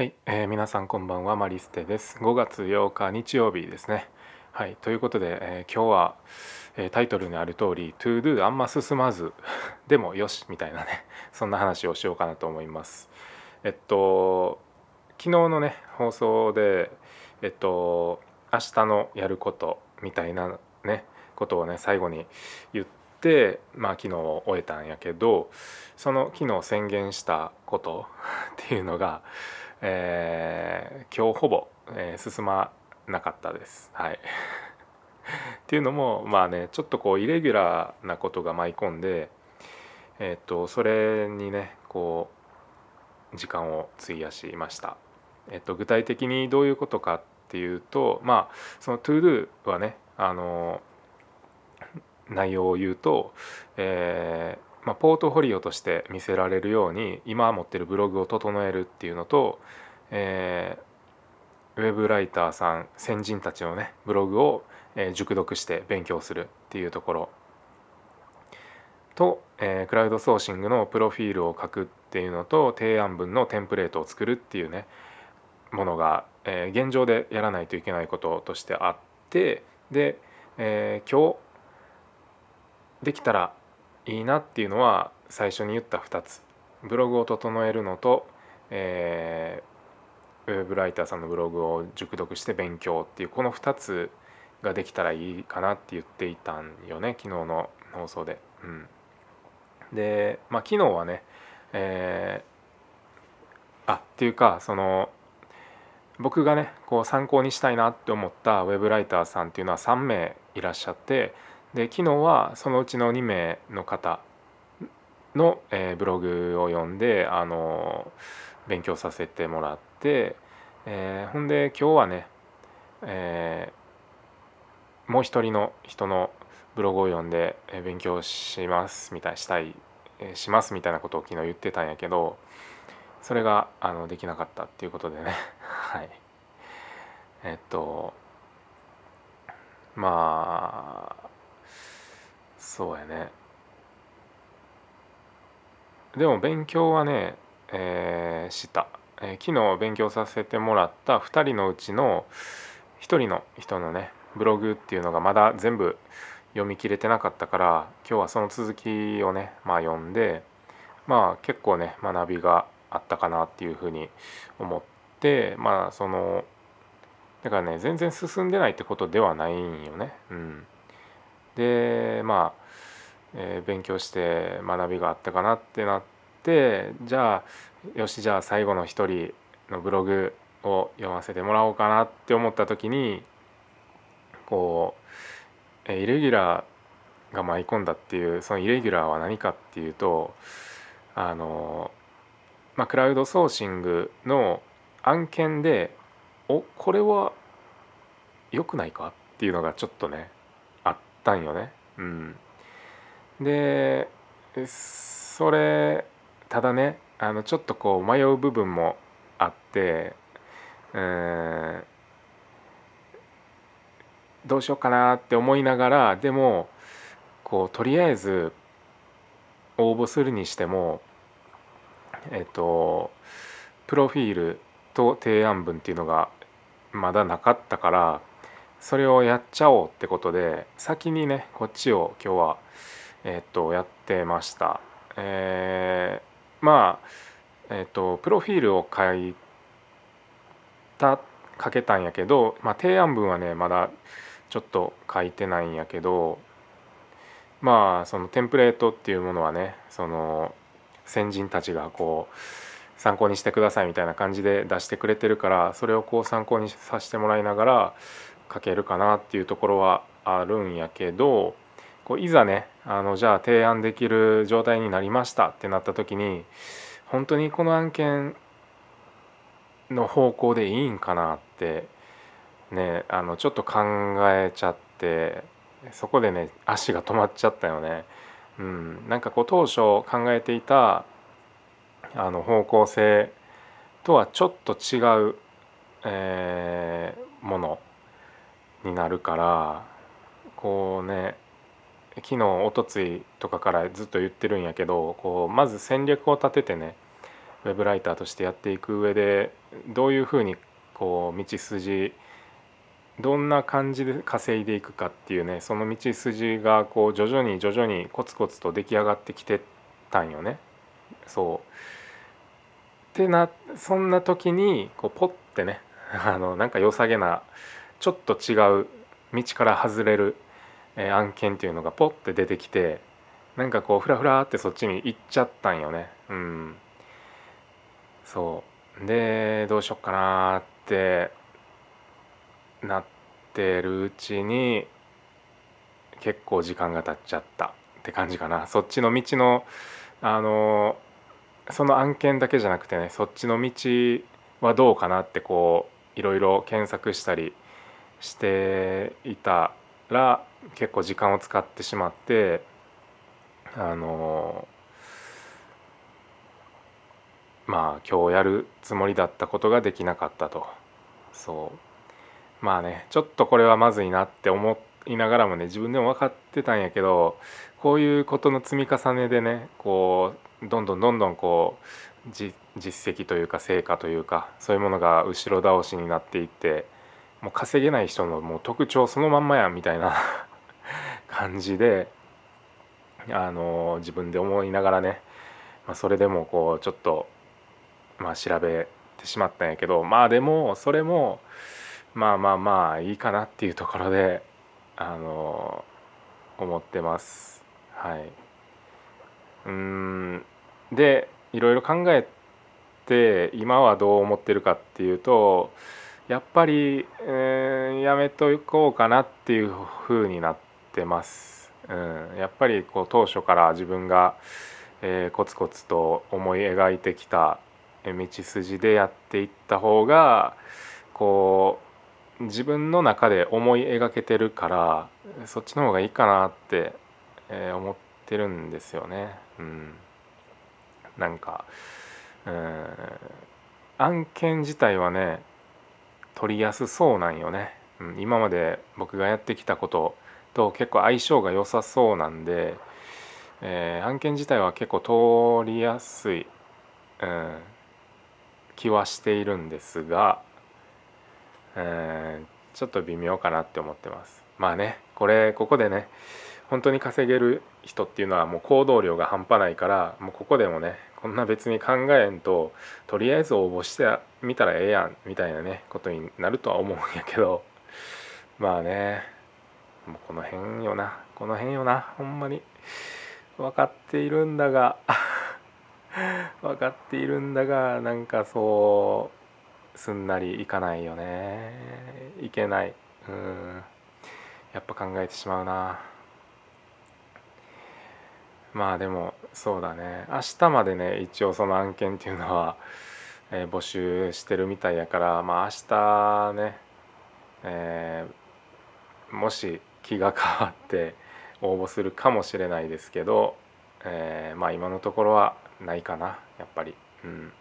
はい、えー、皆さんこんばんはマリステです。5月8日日曜日ですね。はいということで、えー、今日は、えー、タイトルにある通り To do あんま進まず でもよしみたいなねそんな話をしようかなと思います。えっと昨日のね放送でえっと明日のやることみたいなねことをね最後に言ってまあ昨日終えたんやけどその昨日宣言したことっていうのがえー、今日ほぼ、えー、進まなかったです。はい っていうのもまあねちょっとこうイレギュラーなことが舞い込んで、えー、っとそれにねこう時間を費やしました。えっと、具体的にどういうことかっていうとまあその ToDo はねあの内容を言うと、えー、まあ、ポートフォリオとして見せられるように今持ってるブログを整えるっていうのと、えー、ウェブライターさん先人たちのねブログを、え、熟読して勉強するっていうところ。と、えー、クラウドソーシングのプロフィールを書くっていうのと提案文のテンプレートを作るっていうねものが、えー、現状でやらないといけないこととしてあってで、えー、今日できたらいいなっていうのは最初に言った2つブログを整えるのと、えー、ウェブライターさんのブログを熟読して勉強っていうこの2つができたらいいかなって言っていたんよね昨日の放送で。うん、でまあ昨日はね、えー、あっていうかその僕がねこう参考にしたいなって思ったウェブライターさんっていうのは3名いらっしゃってで昨日はそのうちの2名の方の、えー、ブログを読んであの勉強させてもらって、えー、ほんで今日はね、えー、もう一人の人のブログを読んでえ勉強しますみたいしたいえしますみたいなことを昨日言ってたんやけどそれがあのできなかったっていうことでね。はい。えっとまあそうやね。でも勉強はね、えー、した、えー、昨日勉強させてもらった2人のうちの1人の人のねブログっていうのがまだ全部読み切れてなかったから今日はその続きをねまあ読んでまあ結構ね学びがあったかなっていうふうに思ってまあそのだからね全然進んでないってことではないんよね。うん、でまあえー、勉強して学びがあったかなってなってじゃあよしじゃあ最後の一人のブログを読ませてもらおうかなって思った時にこうえイレギュラーが舞い込んだっていうそのイレギュラーは何かっていうとあのまあクラウドソーシングの案件でおこれは良くないかっていうのがちょっとねたんよね。うん、でそれただねあのちょっとこう迷う部分もあってうんどうしようかなって思いながらでもこうとりあえず応募するにしてもえっとプロフィールと提案文っていうのがまだなかったからそれをやっちゃおうってことで先にねこっちを今日はえっとやってました。えー、まあえっとプロフィールを書いた書けたんやけど、まあ、提案文はねまだちょっと書いてないんやけどまあそのテンプレートっていうものはねその先人たちがこう参考にしてくださいみたいな感じで出してくれてるからそれをこう参考にさせてもらいながら書けるかなっていうところはあるんやけどこういざねあのじゃあ提案できる状態になりましたってなった時に本当にこの案件の方向でいいんかなってねあのちょっと考えちゃってそこでね足が止まっちゃったよね。うん、なんかこう当初考えていたあの方向性とはちょっと違う、えー、ものになるからこうね昨日おとついとかからずっと言ってるんやけどこうまず戦略を立ててねウェブライターとしてやっていく上でどういうふうにこう道筋どんな感じで稼いでいくかっていうねその道筋がこう徐々に徐々にコツコツと出来上がってきてたんよね。そうってなそんな時にこうポッてねあのなんか良さげなちょっと違う道から外れる、案件っていうのがポッて出てきてなんかこうフラフラってそっちに行っちゃったんよね。うん。そう。でどうしよっかなってなってるうちに結構時間が経っちゃった。って感じかな。そっちの道のあのその案件だけじゃなくてねそっちの道はどうかなってこういろいろ検索したりしていたら結構時間を使ってしまってあのまあ今日やるつもりだったことができなかったと。そう。まあねちょっとこれはまずいなって思いながらもね自分でも分かってたんやけどこういうことの積み重ねでねこうどんどんどんどんこう実績というか成果というかそういうものが後ろ倒しになっていってもう稼げない人のもう特徴そのまんまやんみたいな 感じであの自分で思いながらね、まあ、それでもこうちょっと、まあ、調べてしまったんやけどまあでもそれもまあまあまあいいかなっていうところであの思ってます。はい、うんでいろいろ考えて今はどう思ってるかっていうとやっぱり、えー、やめとこうかなっていう風になってます。うん、やっぱりこう当初から自分が、えー、コツコツと思い描いてきた道筋でやっていった方がこう自分の中で思い描けてるからそっちの方がいいかなって、えー、思ってるんですよね。うん、なんか、うん、案件自体はね取りやすそうなんよね、うん、今まで僕がやってきたことと結構相性が良さそうなんで、えー、案件自体は結構通りやすい、うん、気はしているんですが、えー、ちょっと微妙かなって思ってます。まあねこれここでね本当に稼げる人っていうのはもう行動量が半端ないからもうここでもねこんな別に考えんととりあえず応募してみたらええやんみたいなねことになるとは思うんやけど。まあね。もうこの辺よな。この辺よな。ほんまに。分かっているんだが。分かっているんだがなんかそうすんなりいかないよね。いけない。うん。やっぱ考えてしまうな。まあでもそうだね。明日までね一応その案件っていうのは、えー、募集してるみたいやからまあ明日ね、えー、もし気が変わって応募するかもしれないですけど、えー、まあ今のところはないかなやっぱり。うん。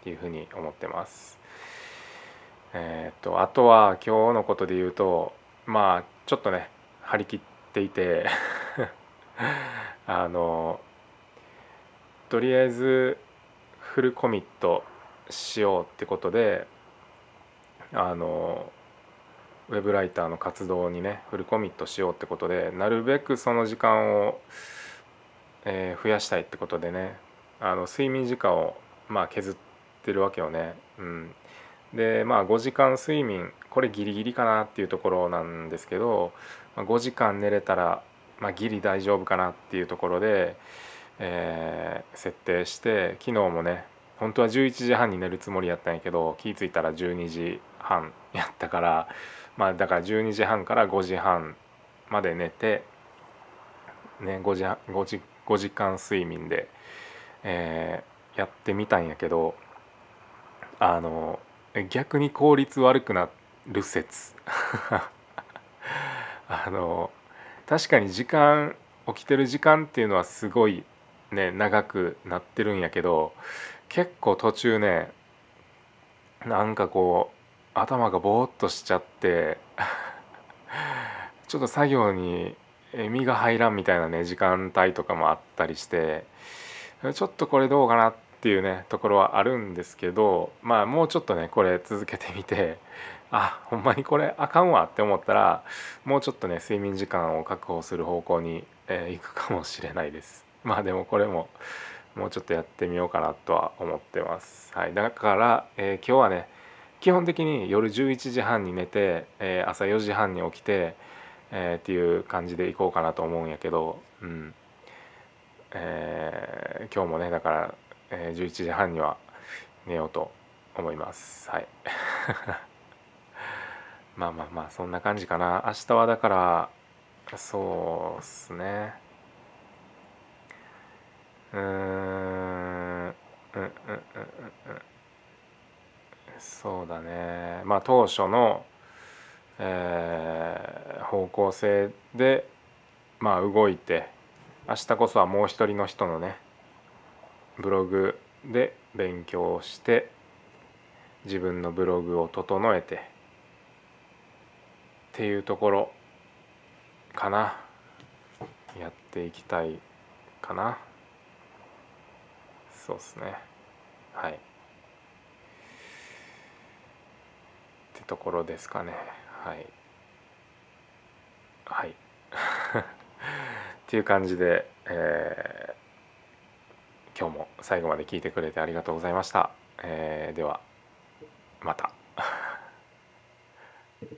っていうふうに思ってます。えっ、とあとは今日のことで言うとまあちょっとね張り切っていてあのとりあえずフルコミットしようってことであのウェブライターの活動にねフルコミットしようってことでなるべくその時間を、えー、増やしたいってことでねあの睡眠時間をまあ削ってるわけよね。うん、でまあ5時間睡眠これギリギリかなっていうところなんですけど、ま、5時間寝れたらまあ、ギリ大丈夫かなっていうところで、えー、設定して昨日もね本当は11時半に寝るつもりやったんやけど気付いたら12時半やったからまあだから12時半から5時半まで寝て、ね、5, 時 5, 時5時間睡眠で、えー、やってみたんやけどあの逆に効率悪くなる説。あの確かに時間起きてる時間っていうのはすごいね長くなってるんやけど結構途中ねなんかこう頭がぼーっとしちゃって ちょっと作業に身が入らんみたいなね時間帯とかもあったりしてちょっとこれどうかなっっていうねところはあるんですけどまあもうちょっとねこれ続けてみてあほんまにこれあかんわって思ったらもうちょっとね睡眠時間を確保する方向に、えー、行くかもしれないです。まあでもこれももうちょっとやってみようかなとは思ってます。はい。だから、えー、今日はね基本的に夜11時半に寝て、えー、朝4時半に起きて、えー、っていう感じでいこうかなと思うんやけどうん。えー、今日もねだから、えー、11時半には寝ようと思います。はい。まあまあまあそんな感じかな。明日はだからそうっすね。うんうんうんうんうん。そうだね。まあ当初の、えー、方向性でまあ動いて明日こそはもう一人の人のねブログで勉強して自分のブログを整えてっていうところかな。やっていきたいかな。そうっすね。はい。ってところですかね。はい。はい。っていう感じで、えー、今日も最後まで聞いてくれてありがとうございました、えー、ではまた。